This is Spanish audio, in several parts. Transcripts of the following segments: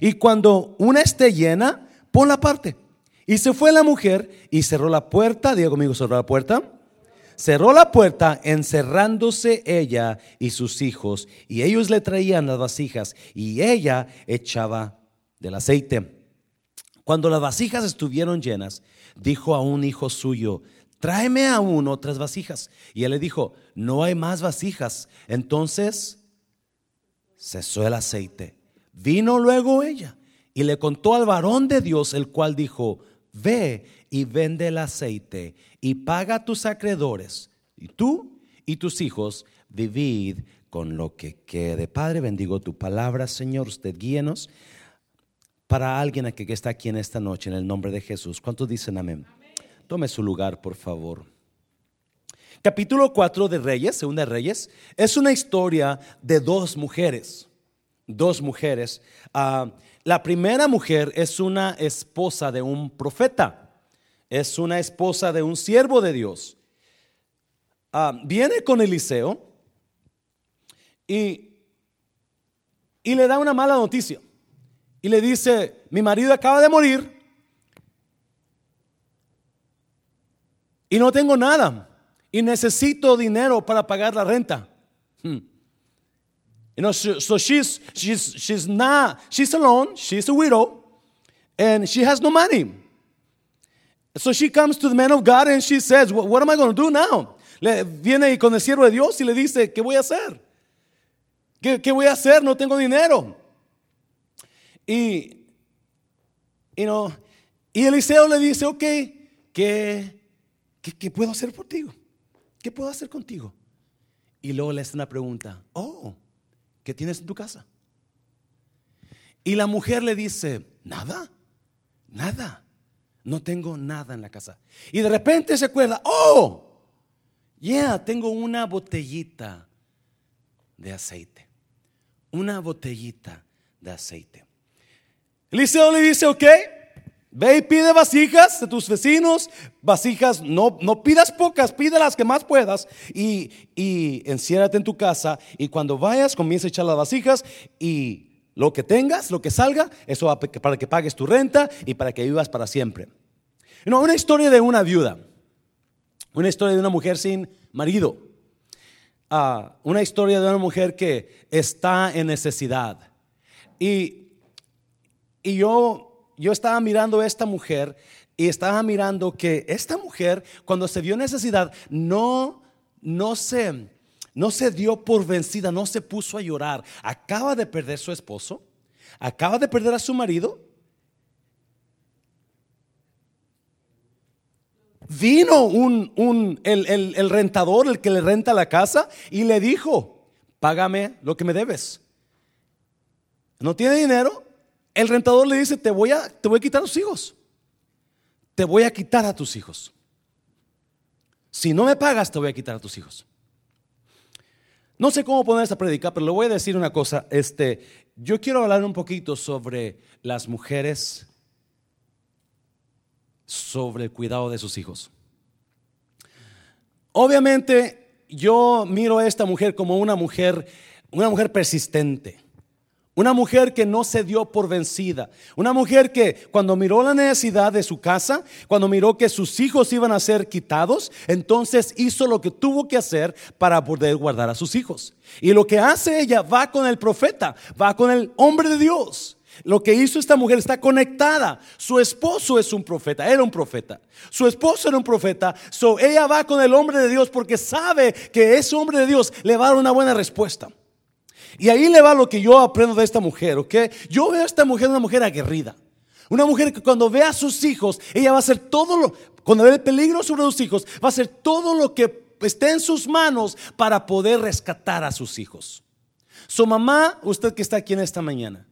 y cuando una esté llena, ponla aparte. Y se fue la mujer y cerró la puerta, diga conmigo, cerró la puerta. Cerró la puerta encerrándose ella y sus hijos, y ellos le traían las vasijas, y ella echaba del aceite. Cuando las vasijas estuvieron llenas, dijo a un hijo suyo, tráeme aún otras vasijas. Y él le dijo, no hay más vasijas. Entonces cesó el aceite. Vino luego ella y le contó al varón de Dios, el cual dijo, ve y vende el aceite y paga a tus acreedores. Y tú y tus hijos vivid con lo que quede. Padre, bendigo tu palabra, Señor. Usted guíenos para alguien que está aquí en esta noche, en el nombre de Jesús. ¿Cuántos dicen amén? Tome su lugar, por favor. Capítulo 4 de Reyes, segunda Reyes, es una historia de dos mujeres. Dos mujeres. Ah, la primera mujer es una esposa de un profeta. Es una esposa de un siervo de Dios. Ah, viene con Eliseo y, y le da una mala noticia. Y le dice, mi marido acaba de morir y no tengo nada y necesito dinero para pagar la renta. Hmm. You know, so she's she's she's not she's alone. She's a widow, and she has no money. So she comes to the man of God and she says, "What, am I going to do now?" Le viene con el siervo de Dios y le dice, ¿qué voy a hacer? ¿Qué, qué voy a hacer? No tengo dinero. Y, you know, y Eliseo le dice, ok, ¿qué, qué, qué puedo hacer por ti? ¿Qué puedo hacer contigo? Y luego le hace una pregunta, oh, ¿qué tienes en tu casa? Y la mujer le dice, nada, nada, no tengo nada en la casa. Y de repente se acuerda, oh, yeah, tengo una botellita de aceite, una botellita de aceite. Eliseo le dice, ok, Ve y pide vasijas de tus vecinos, vasijas, no, no pidas pocas, pide las que más puedas y, y enciérrate en tu casa y cuando vayas comienza a echar las vasijas y lo que tengas, lo que salga, eso va para que pagues tu renta y para que vivas para siempre. No, una historia de una viuda, una historia de una mujer sin marido, ah, una historia de una mujer que está en necesidad. Y, y yo yo estaba mirando a esta mujer y estaba mirando que esta mujer, cuando se vio necesidad, no, no se, no se dio por vencida, no se puso a llorar. Acaba de perder su esposo, acaba de perder a su marido. Vino un, un el, el, el rentador, el que le renta la casa, y le dijo, págame lo que me debes. No tiene dinero, el rentador le dice, te voy a, te voy a quitar a tus hijos. Te voy a quitar a tus hijos. Si no me pagas, te voy a quitar a tus hijos. No sé cómo poner esta predica, pero le voy a decir una cosa. Este, yo quiero hablar un poquito sobre las mujeres, sobre el cuidado de sus hijos. Obviamente, yo miro a esta mujer como una mujer, una mujer persistente. Una mujer que no se dio por vencida. Una mujer que cuando miró la necesidad de su casa, cuando miró que sus hijos iban a ser quitados, entonces hizo lo que tuvo que hacer para poder guardar a sus hijos. Y lo que hace ella va con el profeta, va con el hombre de Dios. Lo que hizo esta mujer está conectada. Su esposo es un profeta, era un profeta. Su esposo era un profeta. So ella va con el hombre de Dios porque sabe que ese hombre de Dios le va a dar una buena respuesta. Y ahí le va lo que yo aprendo de esta mujer, ¿ok? Yo veo a esta mujer una mujer aguerrida. Una mujer que cuando ve a sus hijos, ella va a hacer todo lo, cuando ve el peligro sobre sus hijos, va a hacer todo lo que esté en sus manos para poder rescatar a sus hijos. Su mamá, usted que está aquí en esta mañana,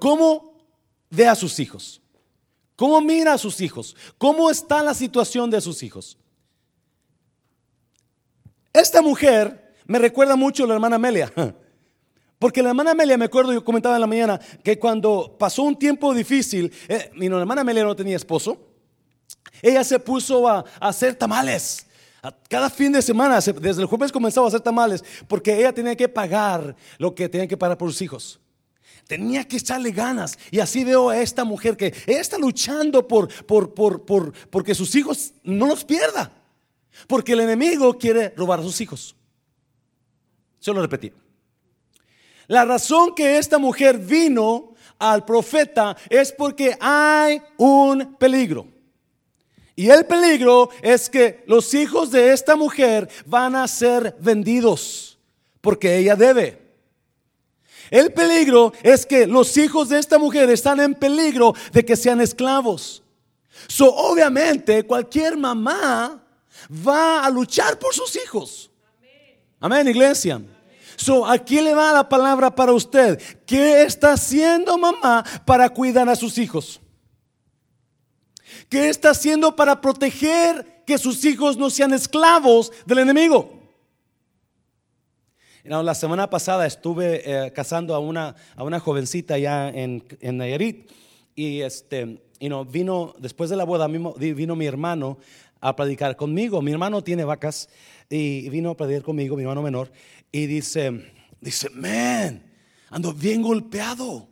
¿cómo ve a sus hijos? ¿Cómo mira a sus hijos? ¿Cómo está la situación de sus hijos? Esta mujer me recuerda mucho a la hermana Amelia. Porque la hermana Amelia, me acuerdo, yo comentaba en la mañana, que cuando pasó un tiempo difícil, eh, mi hermana Amelia no tenía esposo, ella se puso a, hacer tamales. Cada fin de semana, desde el jueves comenzaba a hacer tamales, porque ella tenía que pagar lo que tenía que pagar por sus hijos. tenía que echarle ganas. Y así veo a esta mujer que ella está luchando por, por, por, por porque sus hijos no los pierda. Porque el enemigo quiere robar a sus hijos. Se lo repetí. La razón que esta mujer vino al profeta es porque hay un peligro. Y el peligro es que los hijos de esta mujer van a ser vendidos porque ella debe. El peligro es que los hijos de esta mujer están en peligro de que sean esclavos. So, obviamente, cualquier mamá va a luchar por sus hijos. Amén, iglesia. So, aquí le va la palabra para usted. ¿Qué está haciendo mamá para cuidar a sus hijos? ¿Qué está haciendo para proteger que sus hijos no sean esclavos del enemigo? la semana pasada estuve eh, casando a una, a una jovencita ya en, en Nayarit y este, vino, después de la boda vino mi hermano a predicar conmigo. Mi hermano tiene vacas y vino a predicar conmigo, mi hermano menor, y dice, dice, man, ando bien golpeado,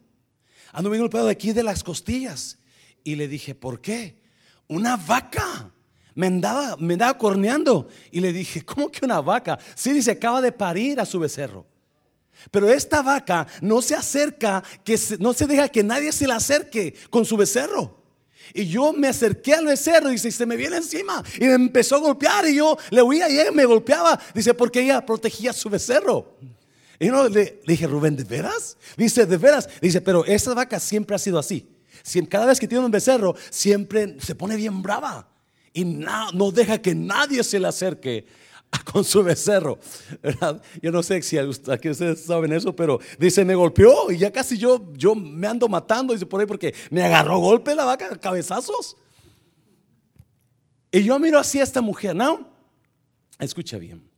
ando bien golpeado de aquí de las costillas. Y le dije, ¿por qué? Una vaca. Me andaba, me andaba corneando. Y le dije, ¿cómo que una vaca? Sí, dice, acaba de parir a su becerro. Pero esta vaca no se acerca, que no se deja que nadie se le acerque con su becerro. Y yo me acerqué al becerro y dice, se me viene encima. Y me empezó a golpear y yo le huía y ella me golpeaba. Dice, porque ella protegía su becerro. Y yo le, dije, Rubén, ¿de veras? Dice, ¿de veras? Dice, pero esta vaca siempre ha sido así. Cada vez que tiene un becerro, siempre se pone bien brava. Y no, no deja que nadie se le acerque con su becerro. Yo no sé si aquí ustedes saben eso, pero dice, me golpeó y ya casi yo, yo me ando matando, dice por ahí, porque me agarró golpe la vaca, cabezazos. Y yo miro así a esta mujer, ¿no? Escucha bien.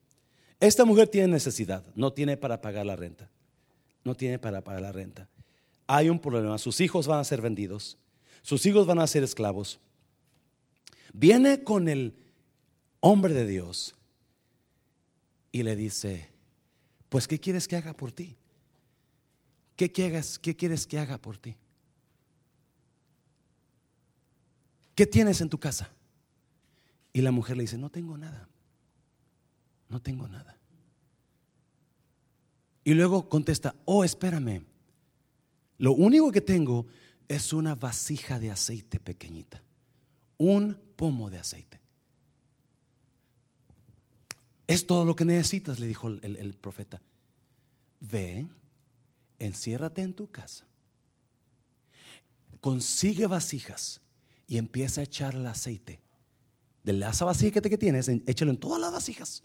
Esta mujer tiene necesidad, no tiene para pagar la renta. No tiene para pagar la renta. Hay un problema, sus hijos van a ser vendidos, sus hijos van a ser esclavos. Viene con el hombre de Dios y le dice, pues ¿qué quieres que haga por ti? ¿Qué quieres, qué quieres que haga por ti? ¿Qué tienes en tu casa? Y la mujer le dice, no tengo nada, no tengo nada. Y luego contesta, oh, espérame, lo único que tengo es una vasija de aceite pequeñita, un pomo de aceite. Es todo lo que necesitas, le dijo el, profeta. Ve, enciérrate en tu casa, consigue vasijas y empieza a echar el aceite. De esa vasija que tienes, échalo en todas las vasijas.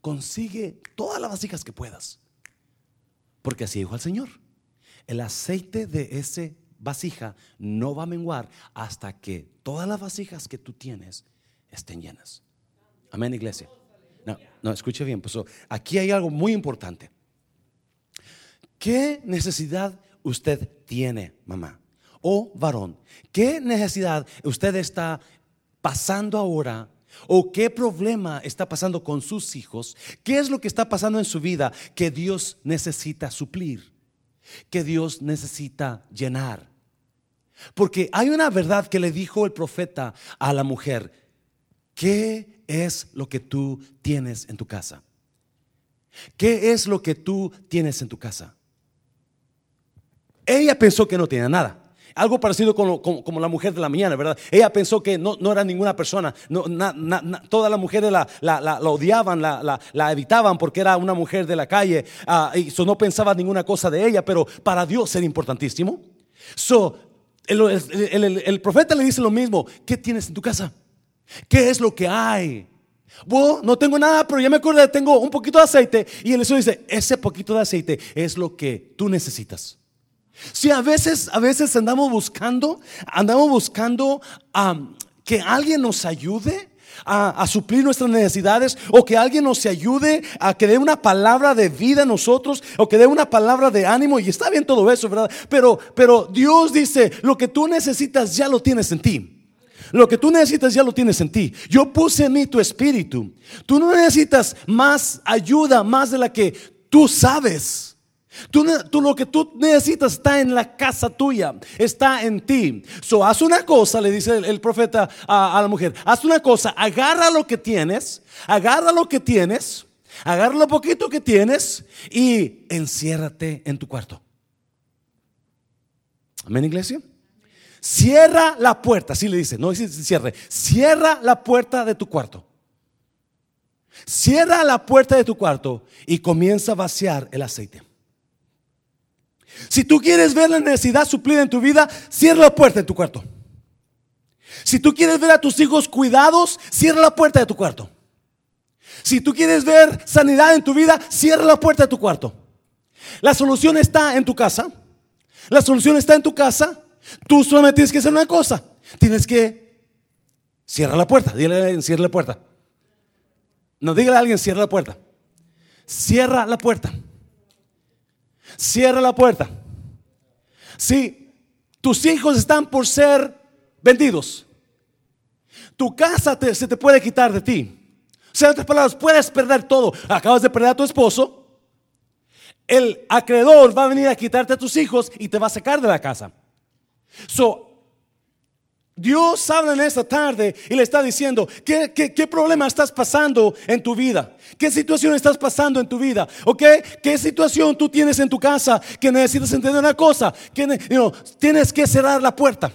Consigue todas las vasijas que puedas. Porque así dijo el Señor. El aceite de ese vasija no va a menguar hasta que todas las vasijas que tú tienes estén llenas. Amén, iglesia. No, no, escuche bien. Pues, aquí hay algo muy importante. ¿Qué necesidad usted tiene, mamá? O varón, ¿qué necesidad usted está pasando ahora? ¿O qué problema está pasando con sus hijos? ¿Qué es lo que está pasando en su vida que Dios necesita suplir? Que Dios necesita llenar. Porque hay una verdad que le dijo el profeta a la mujer. ¿Qué es lo que tú tienes en tu casa? ¿Qué es lo que tú tienes en tu casa? Ella pensó que no tenía nada. Algo parecido con como, la mujer de la mañana, ¿verdad? Ella pensó que no, era ninguna persona. No, todas las mujeres la, la, odiaban, la, evitaban porque era una mujer de la calle. Ah, y eso no pensaba ninguna cosa de ella, pero para Dios era importantísimo. So, el profeta le dice lo mismo. ¿Qué tienes en tu casa? ¿Qué es lo que hay? No tengo nada, pero ya me acuerdo, tengo un poquito de aceite. Y el Señor dice, ese poquito de aceite es lo que tú necesitas. Si a veces, a veces andamos buscando, andamos buscando que alguien nos ayude a, a, suplir nuestras necesidades o que alguien nos ayude a que dé una palabra de vida a nosotros o que dé una palabra de ánimo y está bien todo eso, ¿verdad? Pero, pero Dios dice, lo que tú necesitas ya lo tienes en ti. Lo que tú necesitas ya lo tienes en ti. Yo puse en mí tu espíritu. Tú no necesitas más ayuda, más de la que tú sabes. Tú, tú lo que tú necesitas está en la casa tuya, está en ti. So, haz una cosa, le dice el, el profeta a, a la mujer, haz una cosa, agarra lo que tienes, agarra lo que tienes, agarra lo poquito que tienes y enciérrate en tu cuarto. Amén, iglesia. Cierra la puerta, así le dice, no dice cierre, cierra la puerta de tu cuarto. Cierra la puerta de tu cuarto y comienza a vaciar el aceite. Si tú quieres ver la necesidad suplida en tu vida, cierra la puerta de tu cuarto. Si tú quieres ver a tus hijos cuidados, cierra la puerta de tu cuarto. Si tú quieres ver sanidad en tu vida, cierra la puerta de tu cuarto. La solución está en tu casa. La solución está en tu casa. Tú solamente tienes que hacer una cosa. Tienes que cierra la puerta. Dile a alguien, cierra la puerta. No, dígale a alguien, cierra la puerta. Cierra la puerta. Cierra la puerta. Si tus hijos están por ser vendidos, tu casa se te puede quitar de ti. O sea, en otras palabras, puedes perder todo. Acabas de perder a tu esposo. El acreedor va a venir a quitarte a tus hijos y te va a sacar de la casa. So, Dios habla en esta tarde y le está diciendo, ¿qué, qué, qué problema estás pasando en tu vida? ¿Qué situación estás pasando en tu vida? ¿Ok? ¿Qué situación tú tienes en tu casa que necesitas entender una cosa? Que tienes que cerrar la puerta.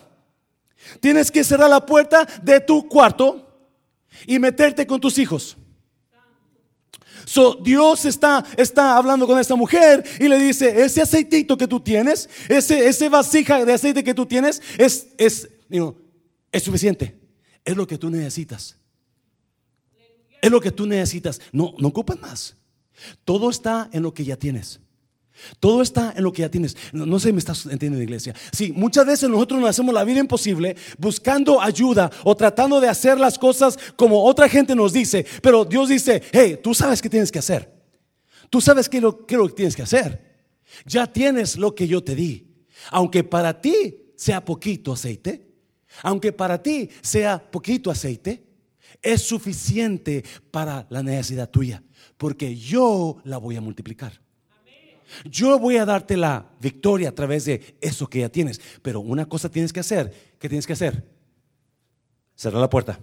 Tienes que cerrar la puerta de tu cuarto y meterte con tus hijos. So, Dios está, está hablando con esta mujer y le dice, ese aceitito que tú tienes, ese, ese vasija de aceite que tú tienes, es, es, es suficiente. Es lo que tú necesitas. Es lo que tú necesitas. No, no ocupas más. Todo está en lo que ya tienes. Todo está en lo que ya tienes. No, sé si me estás entendiendo, iglesia. Sí, muchas veces nosotros nos hacemos la vida imposible buscando ayuda o tratando de hacer las cosas como otra gente nos dice. Pero Dios dice, hey, tú sabes qué tienes que hacer. Tú sabes qué lo, qué es lo que tienes que hacer. Ya tienes lo que yo te di. Aunque para ti sea poquito aceite, aunque para ti sea poquito aceite, es suficiente para la necesidad tuya. Porque yo la voy a multiplicar. Yo voy a darte la victoria a través de eso que ya tienes. Pero una cosa tienes que hacer. ¿Qué tienes que hacer? Cerrar la puerta.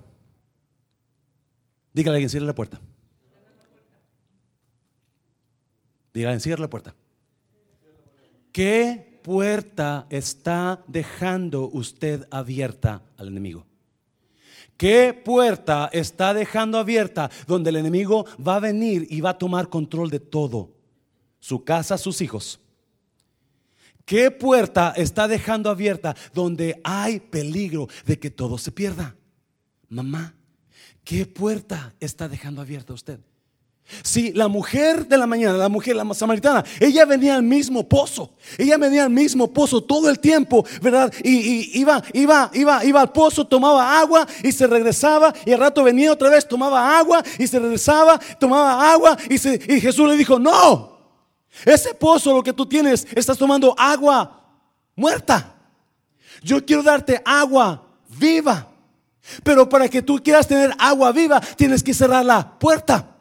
Dígale a alguien, cierra la puerta. Dígale, cierra la puerta. ¿Qué puerta está dejando usted abierta al enemigo? ¿Qué puerta está dejando abierta donde el enemigo va a venir y va a tomar control de todo? Su casa, sus hijos. ¿Qué puerta está dejando abierta donde hay peligro de que todo se pierda? Mamá, ¿qué puerta está dejando abierta usted? Si la mujer de la mañana, la mujer, la samaritana, ella venía al mismo pozo, ella venía al mismo pozo todo el tiempo, ¿verdad? Y, y iba, iba, iba, iba al pozo, tomaba agua y se regresaba, y al rato venía otra vez, tomaba agua y se regresaba, tomaba agua y, se, y Jesús le dijo, no, ese pozo lo que tú tienes, estás tomando agua muerta. Yo quiero darte agua viva, pero para que tú quieras tener agua viva, tienes que cerrar la puerta.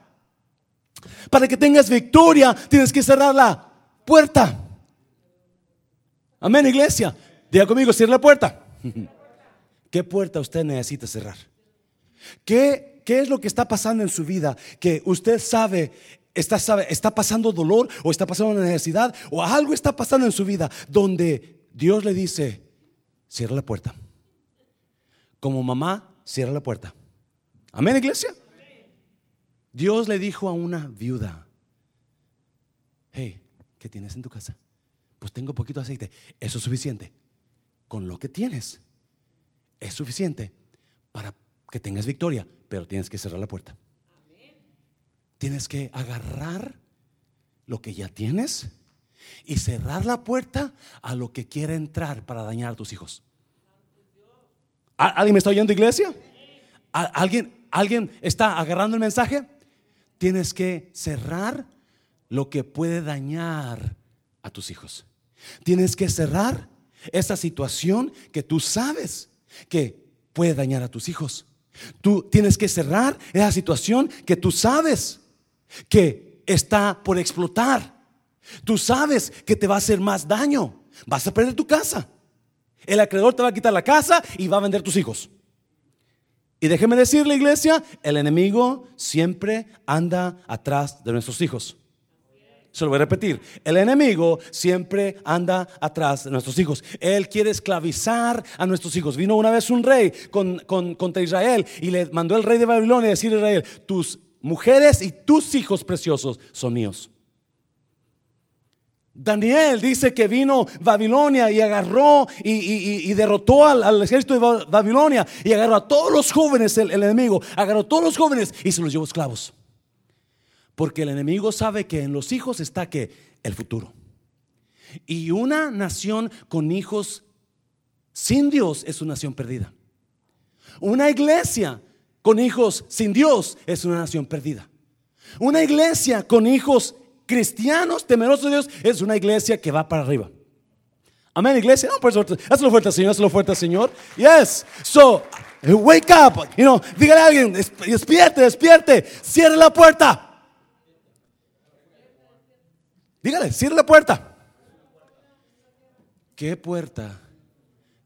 Para que tengas victoria, tienes que cerrar la puerta. Amén, iglesia. Diga conmigo, cierra la puerta. ¿Qué puerta usted necesita cerrar? ¿Qué, ¿Qué es lo que está pasando en su vida que usted sabe está, está pasando dolor o está pasando una necesidad o algo está pasando en su vida donde Dios le dice, cierra la puerta. Como mamá, cierra la puerta. Amén, iglesia. Dios le dijo a una viuda, hey, ¿qué tienes en tu casa? Pues tengo poquito aceite. Eso es suficiente. Con lo que tienes, es suficiente para que tengas victoria, pero tienes que cerrar la puerta. Tienes que agarrar lo que ya tienes y cerrar la puerta a lo que quiere entrar para dañar a tus hijos. ¿Alguien me está oyendo, iglesia? ¿Alguien, ¿Alguien está agarrando el mensaje? Tienes que cerrar lo que puede dañar a tus hijos. Tienes que cerrar esa situación que tú sabes que puede dañar a tus hijos. Tú tienes que cerrar esa situación que tú sabes que está por explotar. Tú sabes que te va a hacer más daño. Vas a perder tu casa. El acreedor te va a quitar la casa y va a vender tus hijos. Y déjeme decirle, iglesia, el enemigo siempre anda atrás de nuestros hijos. Se lo voy a repetir. El enemigo siempre anda atrás de nuestros hijos. Él quiere esclavizar a nuestros hijos. Vino una vez un rey contra Israel y le mandó el rey de Babilonia a decir a Israel, tus mujeres y tus hijos preciosos son míos. Daniel dice que vino Babilonia y agarró y, derrotó al, ejército de Babilonia y agarró a todos los jóvenes, el, enemigo, agarró a todos los jóvenes y se los llevó esclavos. Porque el enemigo sabe que en los hijos está que el futuro. Y una nación con hijos sin Dios es una nación perdida. Una iglesia con hijos sin Dios es una nación perdida. Una iglesia con hijos cristianos temerosos de Dios es una iglesia que va para arriba. Amén, iglesia. No, por eso, hazlo fuerte, Señor, hazlo fuerte, Señor. Yes. So, wake up. You know, dígale a alguien, despierte, despierte. Cierre la puerta. Dígale, cierre la puerta. ¿Qué puerta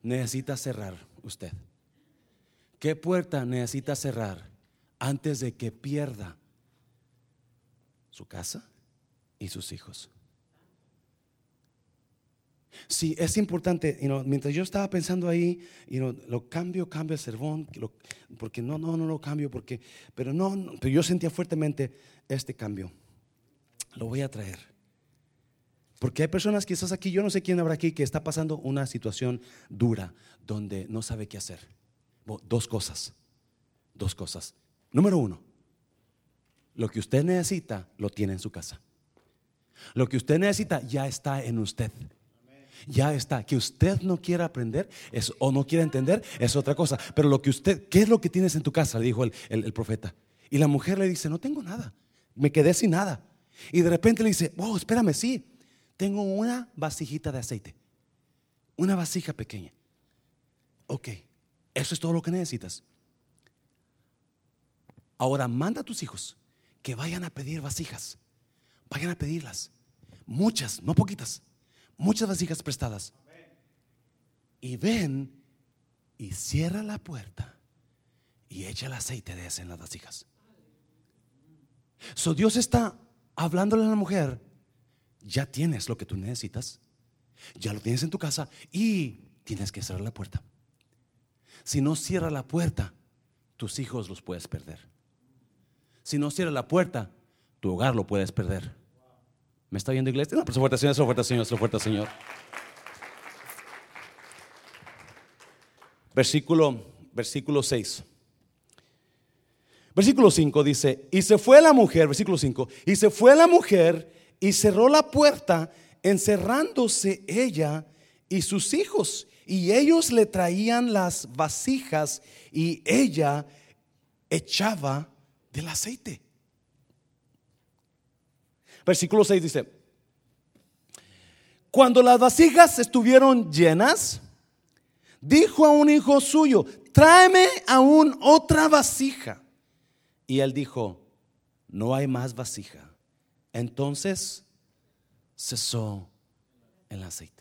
necesita cerrar usted? ¿Qué puerta necesita cerrar antes de que pierda su casa? y sus hijos. Sí, es importante, mientras yo estaba pensando ahí, lo cambio, cambio el sermón, porque no, no, no lo cambio, porque, pero no, pero yo sentía fuertemente este cambio. Lo voy a traer. Porque hay personas que estás aquí, yo no sé quién habrá aquí, que está pasando una situación dura donde no sabe qué hacer. Dos cosas, dos cosas. Número uno, lo que usted necesita lo tiene en su casa. Lo que usted necesita ya está en usted. Ya está. Que usted no quiera aprender es, o no quiera entender es otra cosa. Pero lo que usted, ¿qué es lo que tienes en tu casa? Le dijo el, profeta. Y la mujer le dice, no tengo nada. Me quedé sin nada. Y de repente le dice, oh, espérame, sí. Tengo una vasijita de aceite. Una vasija pequeña. Ok, eso es todo lo que necesitas. Ahora manda a tus hijos que vayan a pedir vasijas. Vayan a pedirlas. Muchas, no poquitas. Muchas vasijas prestadas. Y ven y cierra la puerta y echa el aceite de ese en las vasijas. So Dios está hablándole a la mujer, ya tienes lo que tú necesitas, ya lo tienes en tu casa y tienes que cerrar la puerta. Si no cierra la puerta, tus hijos los puedes perder. Si no cierra la puerta, tu hogar lo puedes perder. ¿Me está viendo iglesia? No, su fuerte Señor, fuerte Señor, su fuerte Señor. Versículo, versículo 6. Versículo 5 dice, y se fue la mujer, versículo 5, y se fue la mujer y cerró la puerta, encerrándose ella y sus hijos. Y ellos le traían las vasijas y ella echaba del aceite. Versículo 6 dice, cuando las vasijas estuvieron llenas, dijo a un hijo suyo, tráeme aún otra vasija. Y él dijo, no hay más vasija. Entonces cesó el aceite.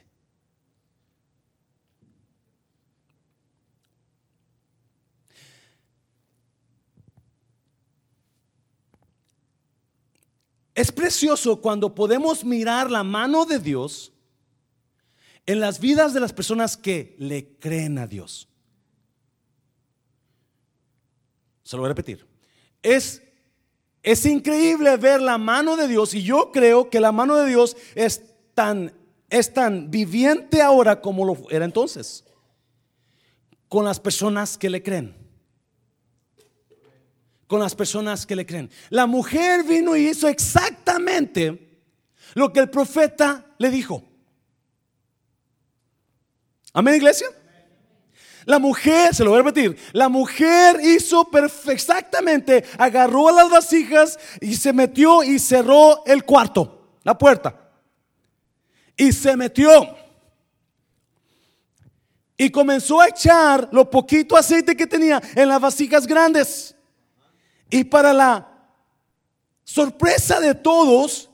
Es precioso cuando podemos mirar la mano de Dios en las vidas de las personas que le creen a Dios. Se lo voy a repetir. Es, es increíble ver la mano de Dios y yo creo que la mano de Dios es tan, es tan viviente ahora como lo era entonces con las personas que le creen con las personas que le creen. La mujer vino y hizo exactamente lo que el profeta le dijo. Amén, iglesia. La mujer, se lo voy a repetir, la mujer hizo exactamente, agarró las vasijas y se metió y cerró el cuarto, la puerta. Y se metió. Y comenzó a echar lo poquito aceite que tenía en las vasijas grandes. Y para la sorpresa de todos,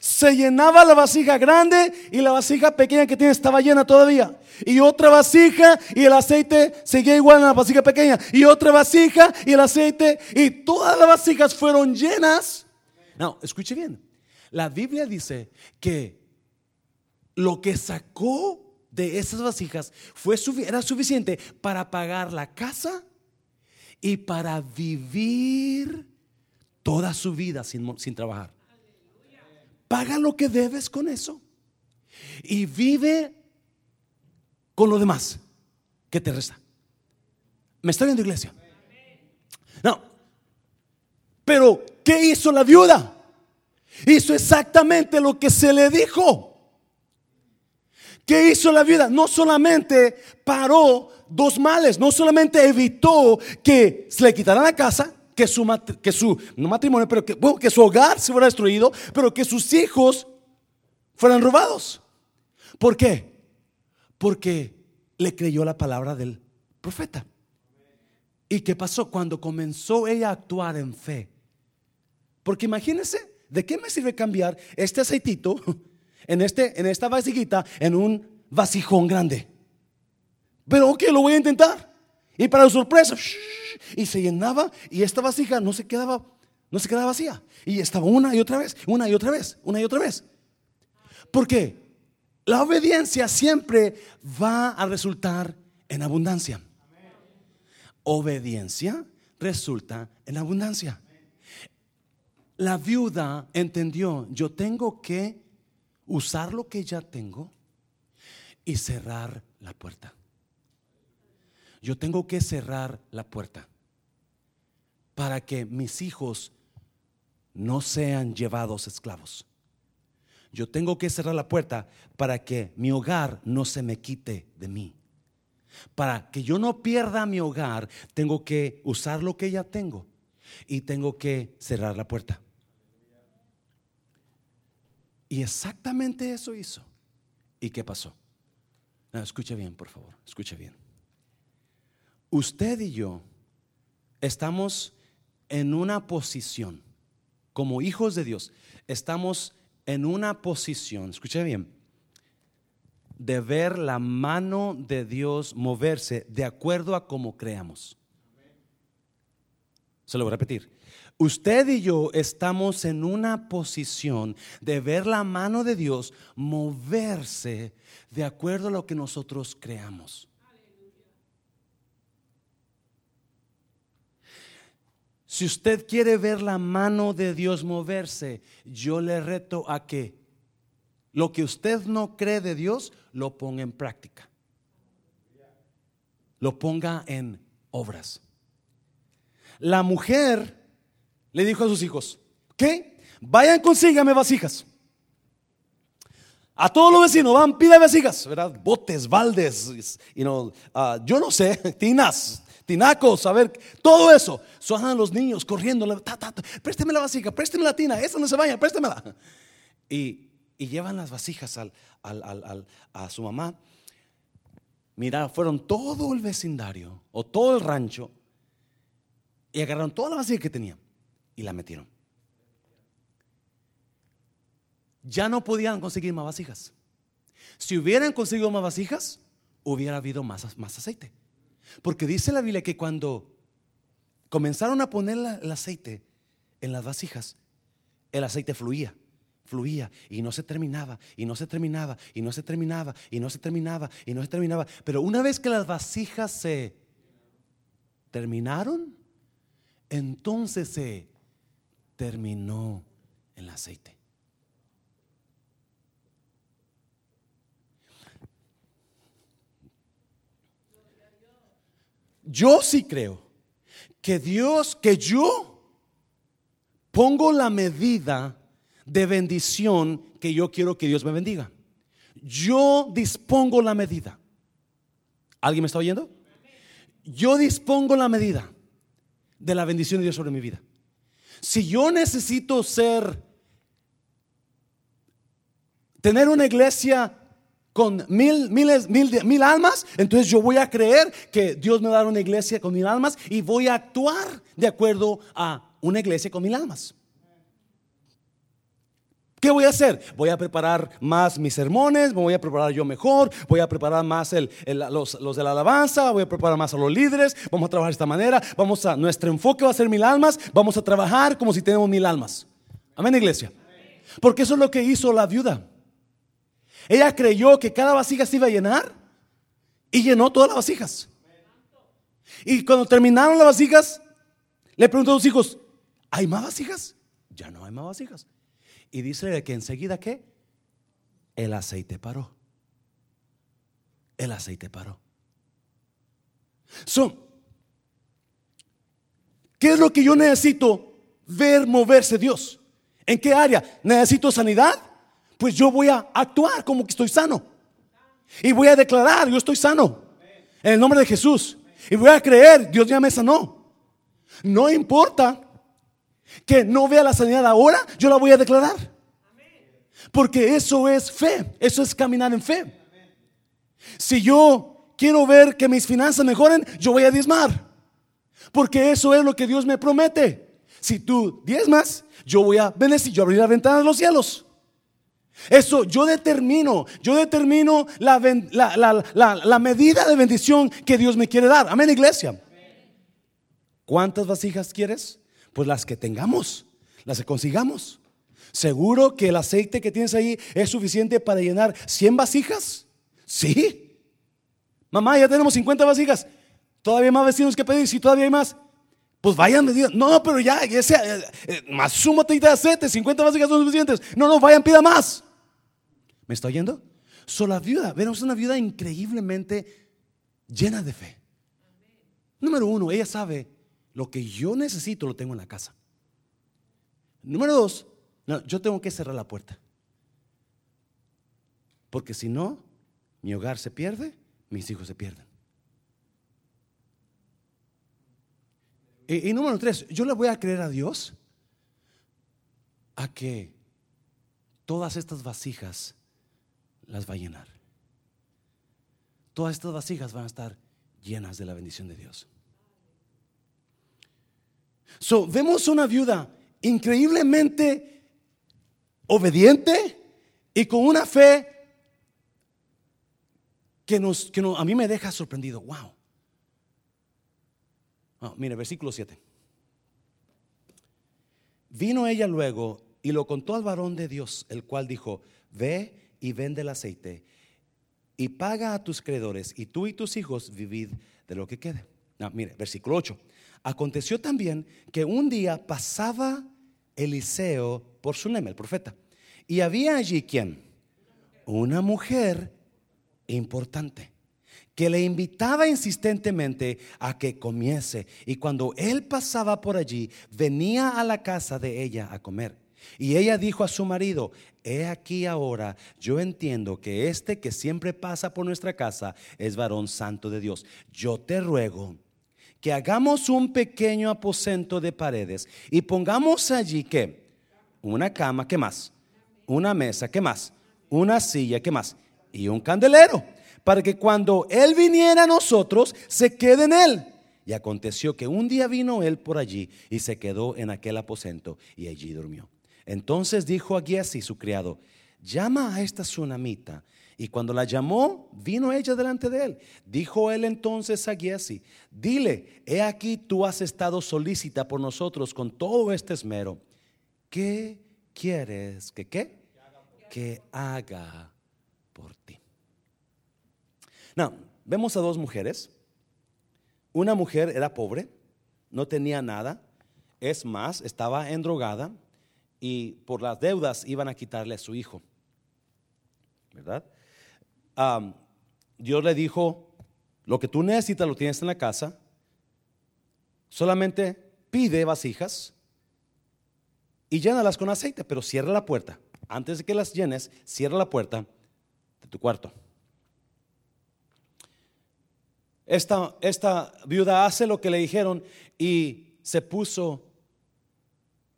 se llenaba la vasija grande y la vasija pequeña que tiene estaba llena todavía. Y otra vasija y el aceite seguía igual en la vasija pequeña. Y otra vasija y el aceite y todas las vasijas fueron llenas. No, escuche bien. La Biblia dice que lo que sacó de esas vasijas fue, era suficiente para pagar la casa y para vivir toda su vida sin, sin trabajar. Paga lo que debes con eso. Y vive con lo demás que te resta. ¿Me estoy viendo, iglesia? No. Pero, ¿qué hizo la viuda? Hizo exactamente lo que se le dijo. ¿Qué hizo la viuda? No solamente paró dos males, no solamente evitó que se le quitara la casa, que su, que su no matrimonio, pero que, que su hogar se fuera destruido, pero que sus hijos fueran robados. ¿Por qué? Porque le creyó la palabra del profeta. ¿Y qué pasó cuando comenzó ella a actuar en fe? Porque imagínense, ¿de qué me sirve cambiar este aceitito en, este, en esta vasijita en un vasijón grande? Pero ok, lo voy a intentar. Y para sorpresa, y se llenaba y esta vasija no se quedaba, no se quedaba vacía. Y estaba una y otra vez, una y otra vez, una y otra vez. Porque la obediencia siempre va a resultar en abundancia. Obediencia resulta en abundancia. La viuda entendió, yo tengo que usar lo que ya tengo y cerrar la puerta. Yo tengo que cerrar la puerta para que mis hijos no sean llevados esclavos. Yo tengo que cerrar la puerta para que mi hogar no se me quite de mí. Para que yo no pierda mi hogar, tengo que usar lo que ya tengo y tengo que cerrar la puerta. Y exactamente eso hizo. ¿Y qué pasó? escucha bien, por favor, escucha bien usted y yo estamos en una posición, como hijos de Dios, estamos en una posición, escuche bien, de ver la mano de Dios moverse de acuerdo a como creamos. Se lo voy a repetir. Usted y yo estamos en una posición de ver la mano de Dios moverse de acuerdo a lo que nosotros creamos. Si usted quiere ver la mano de Dios moverse, yo le reto a que lo que usted no cree de Dios, lo ponga en práctica. Lo ponga en obras. La mujer le dijo a sus hijos, ¿qué? Vayan, consígame vasijas. A todos los vecinos, van, pida vasijas, ¿verdad? Botes, baldes, you know, uh, yo no sé, tinas, tinacos, a ver, todo eso. Suenan los niños corriendo, présteme la vasija, présteme la tina, esa no se vaya, préstemela. Y, llevan las vasijas a su mamá. Mira, fueron todo el vecindario o todo el rancho y agarraron toda la vasija que tenían y la metieron. Ya no podían conseguir más vasijas. Si hubieran conseguido más vasijas, hubiera habido más, más aceite. Porque dice la Biblia que cuando comenzaron a poner el aceite en las vasijas, el aceite fluía, fluía y no se terminaba, y no se terminaba, y no se terminaba, y no se terminaba, y no se terminaba. Pero una vez que las vasijas se terminaron, entonces se terminó el aceite. Yo sí creo que Dios, que yo pongo la medida de bendición que yo quiero que Dios me bendiga. Yo dispongo la medida. ¿Alguien me está oyendo? Yo dispongo la medida de la bendición de Dios sobre mi vida. Si yo necesito ser, tener una iglesia con mil, miles, mil, mil almas, entonces yo voy a creer que Dios me va a dar una iglesia con mil almas y voy a actuar de acuerdo a una iglesia con mil almas. ¿Qué voy a hacer? Voy a preparar más mis sermones, me voy a preparar yo mejor, voy a preparar más los, los, de la alabanza, voy a preparar más a los líderes, vamos a trabajar de esta manera, vamos a, nuestro enfoque va a ser mil almas, vamos a trabajar como si tenemos mil almas. Amén, iglesia. Porque eso es lo que hizo la viuda. Ella creyó que cada vasija se iba a llenar y llenó todas las vasijas. Y cuando terminaron las vasijas, le preguntó a sus hijos, ¿hay más vasijas? Ya no hay más vasijas. Y dice que enseguida que el aceite paró. El aceite paró. So, ¿Qué es lo que yo necesito ver moverse Dios? ¿En qué área? ¿Necesito sanidad? Pues yo voy a actuar como que estoy sano. Y voy a declarar, yo estoy sano. En el nombre de Jesús. Y voy a creer, Dios ya me sanó. No importa que no vea la sanidad ahora, yo la voy a declarar. Porque eso es fe, eso es caminar en fe. Si yo quiero ver que mis finanzas mejoren, yo voy a diezmar. Porque eso es lo que Dios me promete. Si tú diezmas, yo voy a bendecir, yo abrir la ventana de los cielos. Eso yo determino, yo determino la, la, medida de bendición que Dios me quiere dar. Amén, iglesia. ¿Cuántas vasijas quieres? Pues las que tengamos, las que consigamos. ¿Seguro que el aceite que tienes ahí es suficiente para llenar 100 vasijas? Sí. Mamá, ya tenemos 50 vasijas. Todavía más vecinos que pedir, si todavía hay más. Pues vayan, no, pero ya, eh, eh, más súmate de aceite, 50 vasijas son suficientes. No, no, vayan, pida más. ¿Me está oyendo? Sola la viuda, vemos una viuda increíblemente llena de fe. Número uno, ella sabe lo que yo necesito lo tengo en la casa. Número dos, yo tengo que cerrar la puerta. Porque si no, mi hogar se pierde, mis hijos se pierden. Y, y, número tres, yo le voy a creer a Dios a que todas estas vasijas las va a llenar. Todas estas vasijas van a estar llenas de la bendición de Dios. So, vemos una viuda increíblemente obediente y con una fe que, nos, que a mí me deja sorprendido. Wow. mire, versículo 7. Vino ella luego y lo contó al varón de Dios, el cual dijo, ve y vende el aceite y paga a tus creedores y tú y tus hijos vivid de lo que quede. mire, versículo 8. Aconteció también que un día pasaba Eliseo por Sunem, el profeta, y había allí quien, una mujer importante, que le invitaba insistentemente a que comiese, y cuando él pasaba por allí, venía a la casa de ella a comer. Y ella dijo a su marido, he aquí ahora, yo entiendo que este que siempre pasa por nuestra casa es varón santo de Dios. Yo te ruego que hagamos un pequeño aposento de paredes y pongamos allí que una cama, ¿qué más? Una mesa, ¿qué más? Una silla, ¿qué más? Y un candelero, para que cuando él viniera a nosotros, se quede en él. Y aconteció que un día vino él por allí y se quedó en aquel aposento y allí durmió. Entonces dijo a Giesi, su criado, llama a esta tsunamita y cuando la llamó, vino ella delante de él. Dijo él entonces a Giesi, dile, he aquí tú has estado solícita por nosotros con todo este esmero. ¿Qué quieres que qué? Que haga por ti. No, vemos a dos mujeres. Una mujer era pobre, no tenía nada. Es más, estaba endrogada y por las deudas iban a quitarle a su hijo. ¿Verdad? Dios le dijo, lo que tú necesitas lo tienes en la casa, solamente pide vasijas y llénalas con aceite, pero cierra la puerta. Antes de que las llenes, cierra la puerta de tu cuarto. Esta, esta viuda hace lo que le dijeron y se puso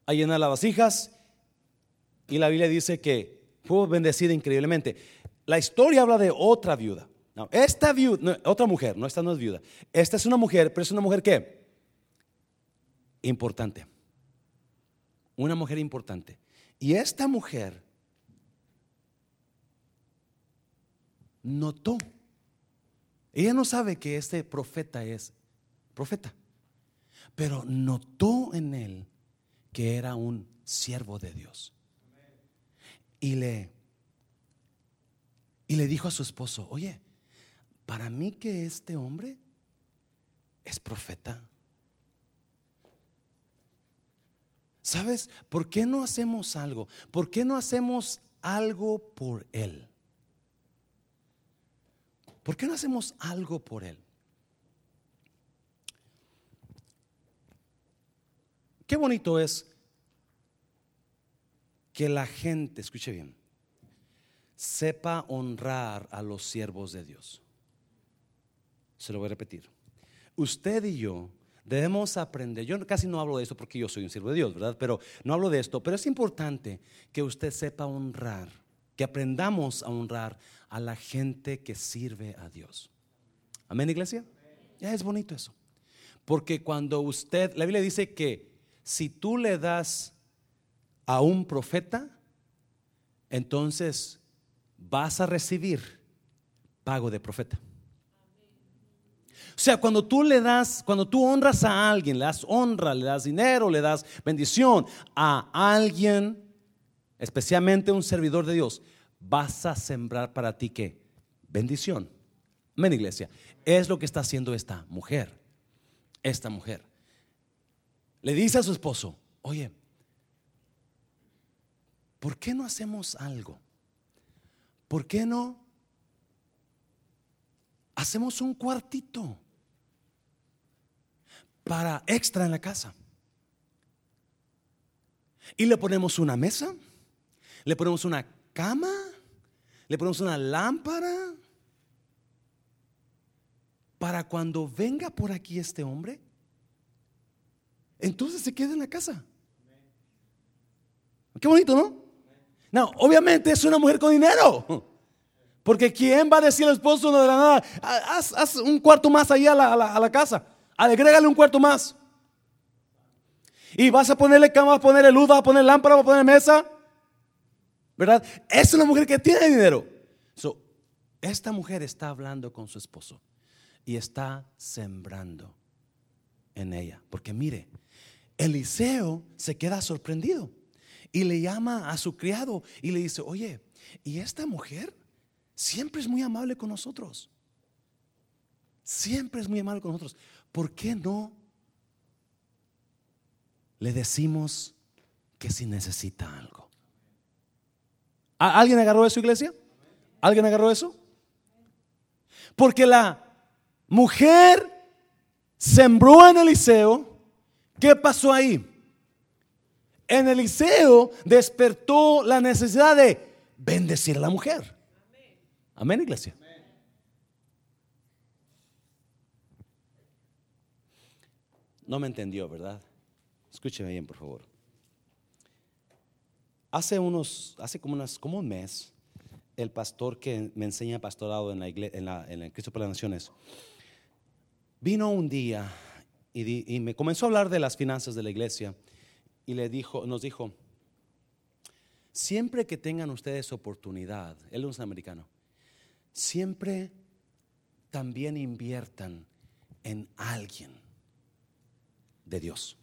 a llenar las vasijas y la Biblia dice que fue bendecida increíblemente. La historia habla de otra viuda. No, esta viuda, no, otra mujer, no, esta no es viuda. Esta es una mujer, pero es una mujer que importante. Una mujer importante. Y esta mujer notó. Ella no sabe que este profeta es profeta, pero notó en él que era un siervo de Dios. Y le, y le dijo a su esposo, oye, para mí que este hombre es profeta. ¿Sabes? ¿Por qué no hacemos algo? ¿Por qué no hacemos algo por él? ¿Por qué no hacemos algo por él? Qué bonito es que la gente, escuche bien, sepa honrar a los siervos de Dios. Se lo voy a repetir. Usted y yo debemos aprender, yo casi no hablo de esto porque yo soy un siervo de Dios, ¿verdad? Pero no hablo de esto, pero es importante que usted sepa honrar, que aprendamos a honrar a la gente que sirve a Dios. Amén, iglesia. Ya es bonito eso. Porque cuando usted, la Biblia dice que si tú le das a un profeta, entonces vas a recibir pago de profeta. O sea, cuando tú le das, cuando tú honras a alguien, le das honra, le das dinero, le das bendición a alguien, especialmente un servidor de Dios, vas a sembrar para ti que bendición. Amén, iglesia. Es lo que está haciendo esta mujer. Esta mujer. Le dice a su esposo, oye, ¿por qué no hacemos algo? ¿Por qué no hacemos un cuartito para extra en la casa? Y le ponemos una mesa, le ponemos una cama, le ponemos una lámpara para cuando venga por aquí este hombre, entonces se queda en la casa. Qué bonito, ¿no? No, obviamente es una mujer con dinero. Porque ¿quién va a decir al esposo no de la nada? Haz, un cuarto más ahí a la, a la, casa. Agrégale un cuarto más. Y vas a ponerle cama, vas a ponerle luz, vas a poner lámpara, vas a poner mesa. ¿verdad? Es una mujer que tiene dinero. esta mujer está hablando con su esposo y está sembrando en ella. Porque mire, Eliseo se queda sorprendido y le llama a su criado y le dice, oye, ¿y esta mujer? Siempre es muy amable con nosotros. Siempre es muy amable con nosotros. ¿Por qué no le decimos que si necesita algo? ¿Alguien agarró eso, iglesia? ¿Alguien agarró eso? Porque la mujer sembró en Eliseo. ¿Qué pasó ahí? En Eliseo despertó la necesidad de bendecir a la mujer. Amén, iglesia. No me entendió, ¿verdad? Escúcheme bien, por favor. Hace unos, hace como, unas, como un mes, el pastor que me enseña pastorado en la iglesia, en, la, en Cristo para las Naciones, vino un día y, me comenzó a hablar de las finanzas de la iglesia y le dijo, nos dijo, siempre que tengan ustedes oportunidad, él es un americano, siempre también inviertan en alguien de Dios.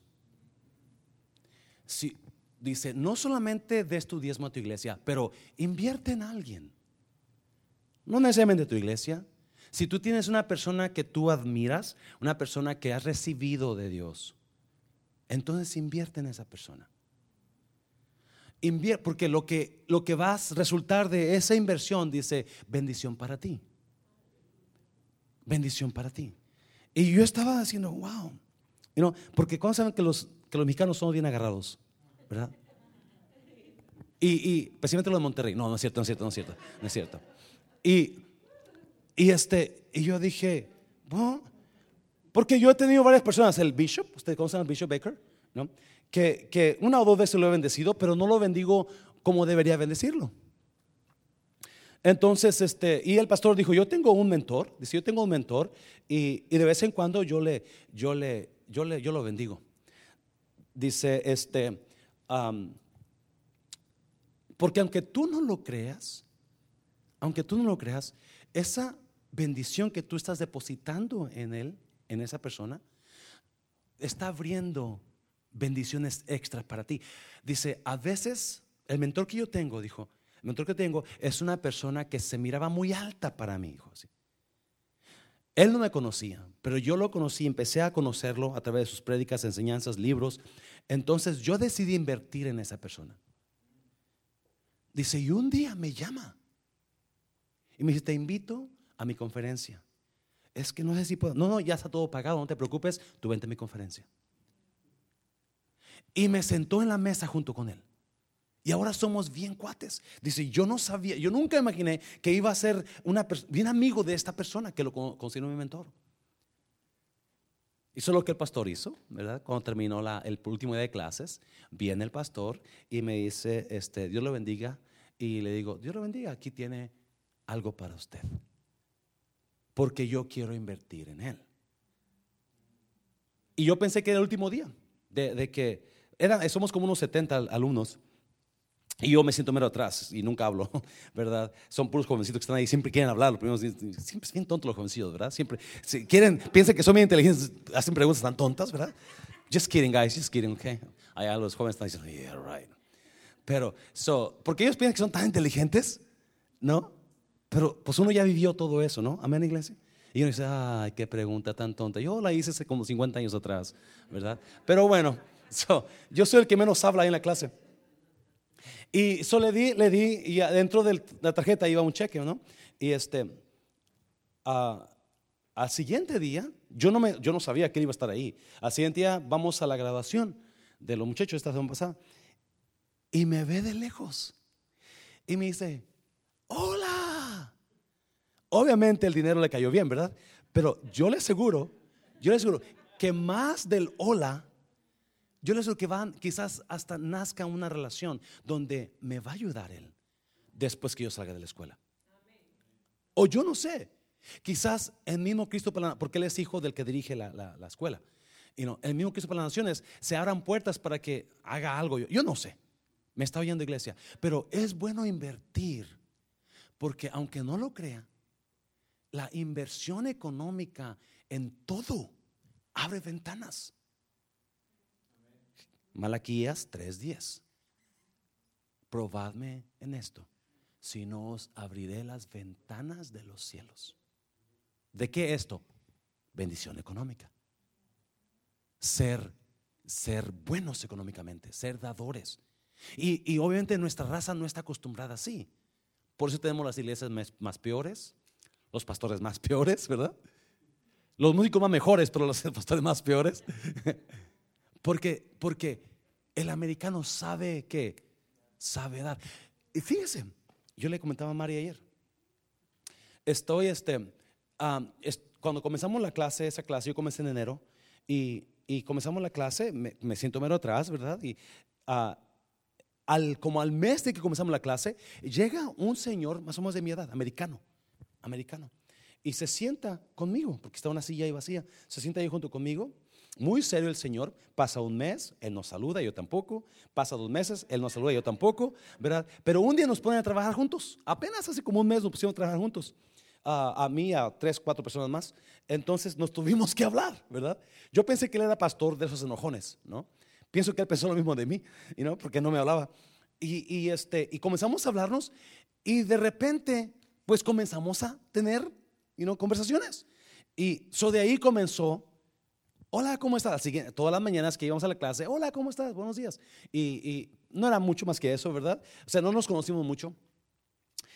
Si, dice, no solamente des tu diezmo a tu iglesia, pero invierte en alguien. No necesariamente tu iglesia. Si tú tienes una persona que tú admiras, una persona que has recibido de Dios, entonces invierte en esa persona. Invierte, porque lo que, lo que va a resultar de esa inversión dice bendición para ti. Bendición para ti. Y yo estaba diciendo, wow. porque cuando saben que los, que los mexicanos son bien agarrados. ¿verdad? Y, y especialmente de Monterrey. No, no es cierto, no es cierto, no es cierto, no es cierto. Y, y, este, y yo dije, bueno, porque yo he tenido varias personas, el Bishop, ¿ustedes conocen al Bishop Baker? ¿No? Que, que una o dos veces lo he bendecido, pero no lo bendigo como debería bendecirlo. Entonces, este, y el pastor dijo, yo tengo un mentor, dice, yo tengo un mentor y, y de vez en cuando yo le, yo le, yo le, yo lo bendigo. Dice, este, porque aunque tú no lo creas, aunque tú no lo creas, esa bendición que tú estás depositando en él, en esa persona, está abriendo bendiciones extras para ti. Dice, a veces el mentor que yo tengo, dijo, el mentor que tengo es una persona que se miraba muy alta para mí, hijo. Él no me conocía, pero yo lo conocí, empecé a conocerlo a través de sus prédicas, enseñanzas, libros. Entonces yo decidí invertir en esa persona. Dice, y un día me llama. Y me dice, te invito a mi conferencia. Es que no sé si puedo. No, no, ya está todo pagado, no te preocupes, tú vente a mi conferencia. Y me sentó en la mesa junto con él. Y ahora somos bien cuates. Dice, yo no sabía, yo nunca imaginé que iba a ser una bien amigo de esta persona que lo consideró mi mentor. Hizo lo que el pastor hizo, ¿verdad? Cuando terminó el último día de clases, viene el pastor y me dice, este, Dios lo bendiga. Y le digo, Dios lo bendiga, aquí tiene algo para usted. Porque yo quiero invertir en él. Y yo pensé que era el último día, de, de que era, somos como unos 70 alumnos. Y yo me siento mero atrás y nunca hablo, ¿verdad? Son puros jovencitos que están ahí, siempre quieren hablar. siempre es bien tonto los jovencitos, ¿verdad? Siempre si quieren, piensan que son bien inteligentes, hacen preguntas tan tontas, ¿verdad? Just kidding, guys, just kidding, okay? Hay los jóvenes están diciendo, yeah, right. Pero, so, porque ellos piensan que son tan inteligentes, ¿no? Pero, pues uno ya vivió todo eso, ¿no? Amén, iglesia. Y uno dice, ay, qué pregunta tan tonta. Yo la hice hace como 50 años atrás, ¿verdad? Pero bueno, yo soy el que menos habla ahí en la clase. Y solo le di, le di, y dentro de la tarjeta iba un cheque, ¿no? Y este, al siguiente día, yo no, me, yo no sabía que él iba a estar ahí. Al siguiente día vamos a la graduación de los muchachos esta semana pasada. Y me ve de lejos. Y me dice, hola. Obviamente el dinero le cayó bien, ¿verdad? Pero yo le aseguro, yo le aseguro que más del hola yo les digo que van, quizás hasta nazca una relación donde me va a ayudar Él después que yo salga de la escuela. O yo no sé, quizás el mismo Cristo, porque Él es hijo del que dirige la, escuela. Y no, el mismo Cristo para las Naciones se abran puertas para que haga algo. Yo, yo no sé, me está oyendo iglesia, pero es bueno invertir, porque aunque no lo crea, la inversión económica en todo abre ventanas. Malaquías 3:10. Probadme en esto, si no os abriré las ventanas de los cielos. ¿De qué esto? Bendición económica. Ser, ser buenos económicamente, ser dadores. Y, obviamente nuestra raza no está acostumbrada así. Por eso tenemos las iglesias más peores, los pastores más peores, ¿verdad? Los músicos más mejores, pero los pastores más peores. Porque, porque el americano sabe que sabe dar. Y fíjese, yo le comentaba a María ayer. Estoy, este, cuando comenzamos la clase, esa clase, yo comencé en enero, y, comenzamos la clase, me, siento mero atrás, ¿verdad? Y ah, al, como al mes de que comenzamos la clase, llega un señor, más o menos de mi edad, americano, americano, y se sienta conmigo, porque está una silla ahí vacía, se sienta ahí junto conmigo muy serio el Señor. Pasa un mes, Él nos saluda, yo tampoco. Pasa dos meses, Él nos saluda, yo tampoco, ¿verdad? Pero un día nos ponen a trabajar juntos. Apenas hace como un mes nos pusimos a trabajar juntos. a mí, a tres, cuatro personas más. Entonces nos tuvimos que hablar, ¿verdad? Yo pensé que él era pastor de esos enojones, ¿no? Pienso que él pensó lo mismo de mí, ¿no? Porque no me hablaba. Y, este, y comenzamos a hablarnos y de repente, pues comenzamos a tener, ¿no? conversaciones. Y so de ahí comenzó hola, ¿cómo estás? todas las mañanas que íbamos a la clase, hola, ¿cómo estás? Buenos días. Y, no era mucho más que eso, ¿verdad? O sea, no nos conocimos mucho.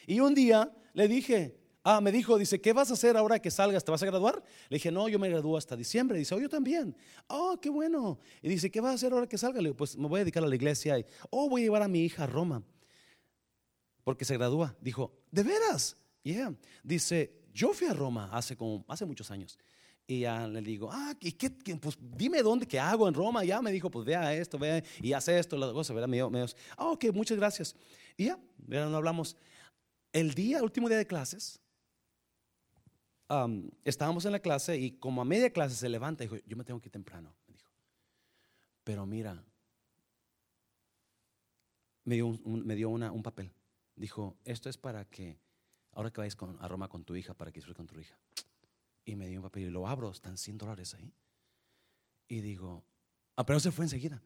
Y un día le dije, ah, me dijo, dice, ¿qué vas a hacer ahora que salgas? ¿Te vas a graduar? Le dije, no, yo me gradúo hasta diciembre. Dice, oh, yo también. Oh, qué bueno. Y dice, ¿qué vas a hacer ahora que salga? Le digo, pues me voy a dedicar a la iglesia. Y, oh, voy a llevar a mi hija a Roma. Porque se gradúa. Dijo, ¿de veras? Yeah. Dice, yo fui a Roma hace, como, hace muchos años. Y ya le digo, ah, ¿y qué, Pues dime dónde, qué hago en Roma. Ya me dijo, pues vea esto, vea, y hace esto, la cosa, ¿verdad? Me, ah, ok, muchas gracias. Y ya, no hablamos. El día, último día de clases, estábamos en la clase y como a media clase se levanta y dijo, yo me tengo que ir temprano, me dijo. Pero mira, me dio, un, me dio una, un papel. Dijo, esto es para que ahora que vais a Roma con tu hija para que disfrutes con tu hija. Y me dio un papel y lo abro, están 100 dólares ahí. Y digo, ah, pero se fue enseguida.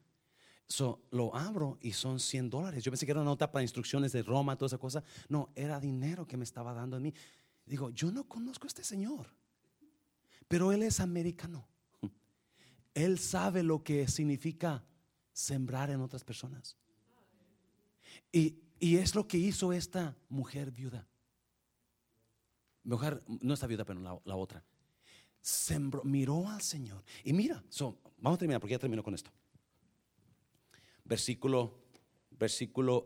So, lo abro y son 100 dólares. Yo pensé que era una nota para instrucciones de Roma, toda esa cosa. No, era dinero que me estaba dando a mí. Digo, yo no conozco a este señor, pero él es americano. Él sabe lo que significa sembrar en otras personas. Y es lo que hizo esta mujer viuda. Mujer, no esta viuda, pero la, otra. Sembró, miró al Señor. Y mira, vamos a terminar porque ya termino con esto. Versículo, versículo,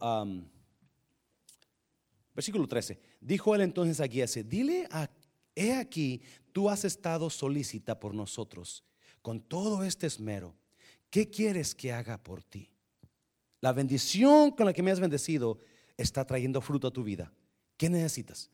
versículo 13. Dijo él entonces a Giese, dile a, he aquí, tú has estado solícita por nosotros con todo este esmero. ¿Qué quieres que haga por ti? La bendición con la que me has bendecido está trayendo fruto a tu vida. ¿Qué necesitas?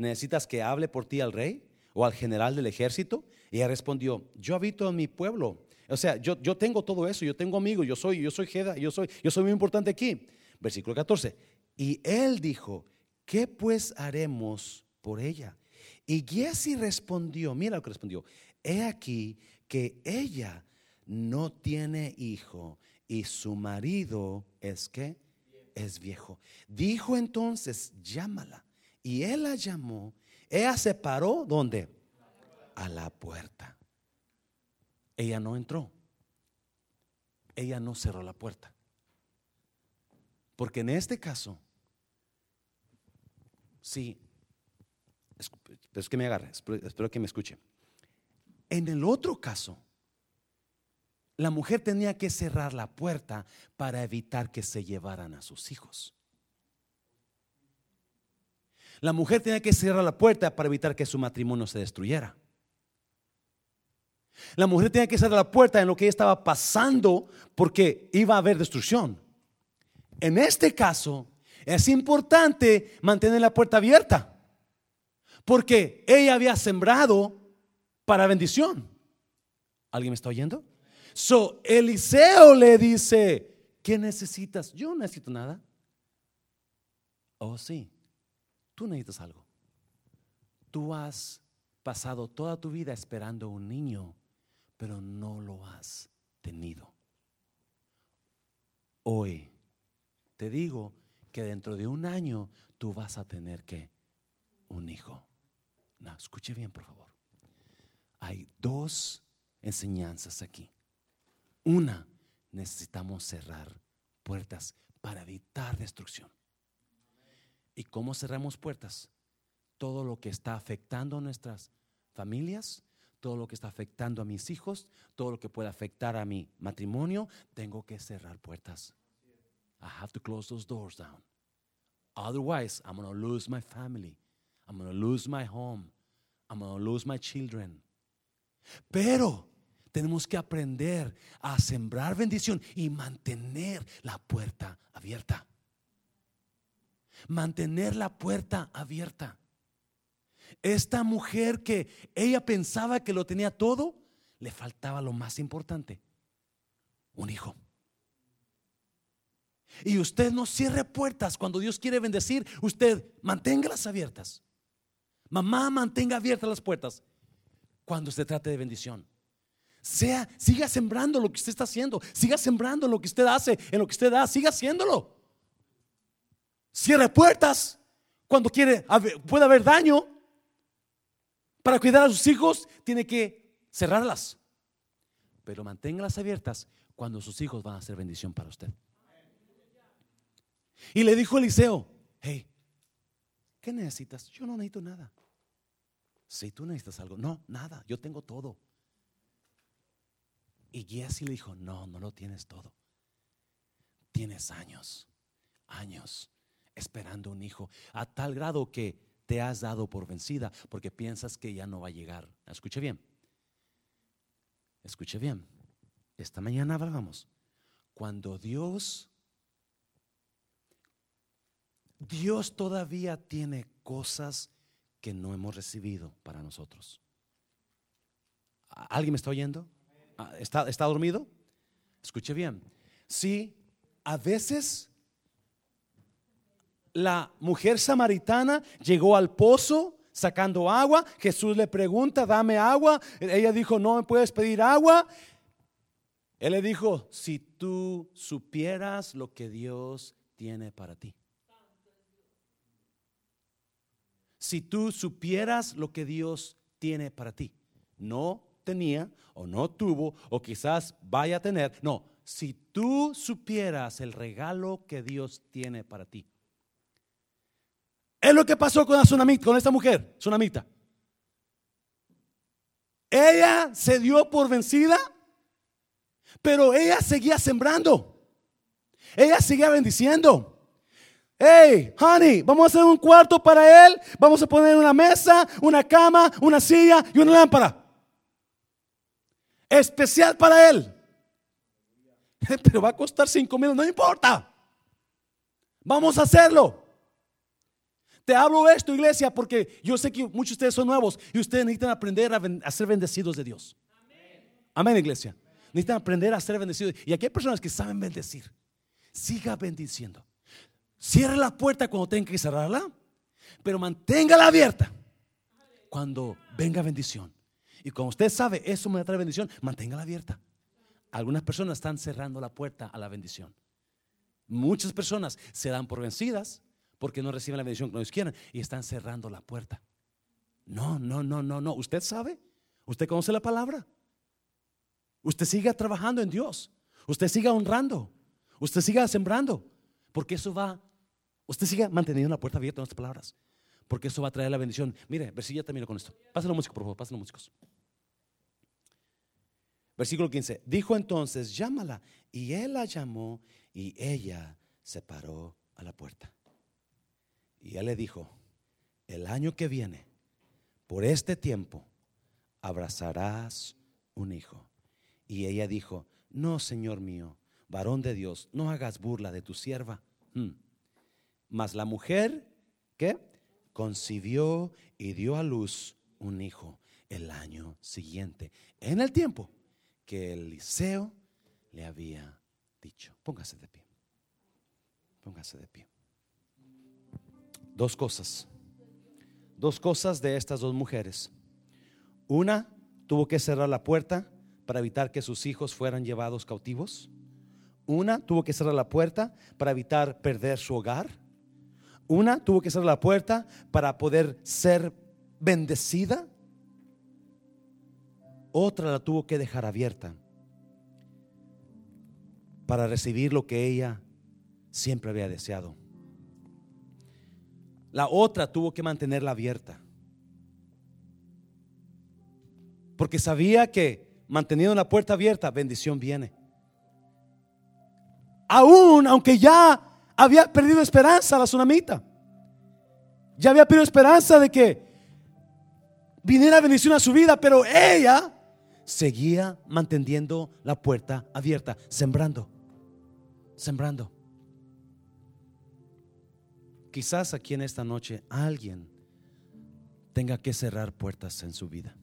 ¿Necesitas que hable por ti al rey o al general del ejército? Y ella respondió, yo habito en mi pueblo. O sea, yo, yo tengo todo eso, yo tengo amigos, yo soy, yo soy Jeda, yo soy, yo soy muy importante aquí. Versículo 14. Y él dijo, ¿qué pues haremos por ella? Y Giesi respondió, mira lo que respondió, he aquí que ella no tiene hijo y su marido es que es viejo. Dijo entonces, llámala. Y él la llamó. Ella se paró, ¿dónde? A la puerta. Ella no entró. Ella no cerró la puerta. Porque en este caso, sí, es que me agarre, espero que me escuche. En el otro caso, la mujer tenía que cerrar la puerta para evitar que se llevaran a sus hijos. La mujer tenía que cerrar la puerta para evitar que su matrimonio se destruyera. La mujer tenía que cerrar la puerta en lo que estaba pasando porque iba a haber destrucción. En este caso, es importante mantener la puerta abierta porque ella había sembrado para bendición. ¿Alguien me está oyendo? So, Eliseo le dice, ¿qué necesitas? Yo no necesito nada. Oh, sí, tú necesitas algo. Tú has pasado toda tu vida esperando un niño, pero no lo has tenido. Hoy te digo que dentro de un año tú vas a tener que un hijo. No, escuche bien, por favor. Hay dos enseñanzas aquí. Una, necesitamos cerrar puertas para evitar destrucción. ¿Y cómo cerramos puertas? Todo lo que está afectando a nuestras familias, todo lo que está afectando a mis hijos, todo lo que puede afectar a mi matrimonio, tengo que cerrar puertas. I have to close those doors down. Otherwise, I'm going to lose my family. I'm going to lose my home. I'm going to lose my children. Pero tenemos que aprender a sembrar bendición y mantener la puerta abierta. Mantener la puerta abierta. Esta mujer que ella pensaba que lo tenía todo, le faltaba lo más importante, un hijo. Y usted no cierre puertas cuando Dios quiere bendecir, usted manténgalas abiertas. Mamá, mantenga abiertas las puertas cuando se trate de bendición. Sea, siga sembrando lo que usted está haciendo. Siga sembrando lo que usted hace, en lo que usted da, siga haciéndolo. Cierre puertas cuando quiere, puede haber daño. Para cuidar a sus hijos, tiene que cerrarlas. Pero manténgalas abiertas cuando sus hijos van a ser bendición para usted. Y le dijo Eliseo, hey, ¿qué necesitas? Yo no necesito nada. Si tú necesitas algo, no, nada, yo tengo todo. Y Giesi le dijo, no, no lo tienes todo. Tienes años, años esperando un hijo, a tal grado que te has dado por vencida porque piensas que ya no va a llegar. Escuche bien, escuche bien. Esta mañana hablamos, cuando Dios, Dios todavía tiene cosas que no hemos recibido para nosotros. ¿Alguien me está oyendo? ¿Está, está dormido? Escuche bien. Sí, a veces la mujer samaritana llegó al pozo sacando agua. Jesús le pregunta, dame agua. Ella dijo, no me puedes pedir agua. Él le dijo, si tú supieras lo que Dios tiene para ti. Si tú supieras lo que Dios tiene para ti. No tenía o no tuvo o quizás vaya a tener. No, si tú supieras el regalo que Dios tiene para ti. Es lo que pasó con, la tsunamita, con esta mujer, tsunamita. Ella se dio por vencida, pero ella seguía sembrando. Ella seguía bendiciendo. Hey, honey, vamos a hacer un cuarto para él. Vamos a poner una mesa, una cama, una silla y una lámpara. Especial para él. Pero va a costar cinco mil, no importa. Vamos a hacerlo. Te hablo esto, iglesia, porque yo sé que muchos de ustedes son nuevos y ustedes necesitan aprender a, ser bendecidos de Dios. Amén, iglesia. Necesitan aprender a ser bendecidos. Y aquí hay personas que saben bendecir. Siga bendiciendo. Cierre la puerta cuando tenga que cerrarla, pero manténgala abierta cuando venga bendición. Y como usted sabe, eso me trae bendición, manténgala abierta. Algunas personas están cerrando la puerta a la bendición. Muchas personas se dan por vencidas porque no reciben la bendición que ellos quieren y están cerrando la puerta. No, no, no, no, no. Usted sabe, usted conoce la palabra. Usted siga trabajando en Dios. Usted siga honrando. Usted siga sembrando. Porque eso va, usted siga manteniendo la puerta abierta en nuestras palabras. Porque eso va a traer la bendición. Mire, versículo ya termino con esto. Pásenlo músico, por favor, pásenlo músicos. Versículo 15. Dijo entonces, llámala. Y él la llamó y ella se paró a la puerta. Y él le dijo, el año que viene, por este tiempo, abrazarás un hijo. Y ella dijo, no, Señor mío, varón de Dios, no hagas burla de tu sierva. Hmm. Mas la mujer, ¿qué? Concibió y dio a luz un hijo el año siguiente, en el tiempo que Eliseo le había dicho. Póngase de pie. Póngase de pie. Dos cosas. Dos cosas de estas dos mujeres. Una, tuvo que cerrar la puerta para evitar que sus hijos fueran llevados cautivos. Una, tuvo que cerrar la puerta para evitar perder su hogar. Una, tuvo que cerrar la puerta para poder ser bendecida. Otra la tuvo que dejar abierta para recibir lo que ella siempre había deseado. La otra tuvo que mantenerla abierta. Porque sabía que manteniendo la puerta abierta, bendición viene. Aún, aunque ya había perdido esperanza la tsunamita. Ya había perdido esperanza de que viniera bendición a su vida, pero ella seguía manteniendo la puerta abierta, sembrando, sembrando. Quizás aquí en esta noche alguien tenga que cerrar puertas en su vida.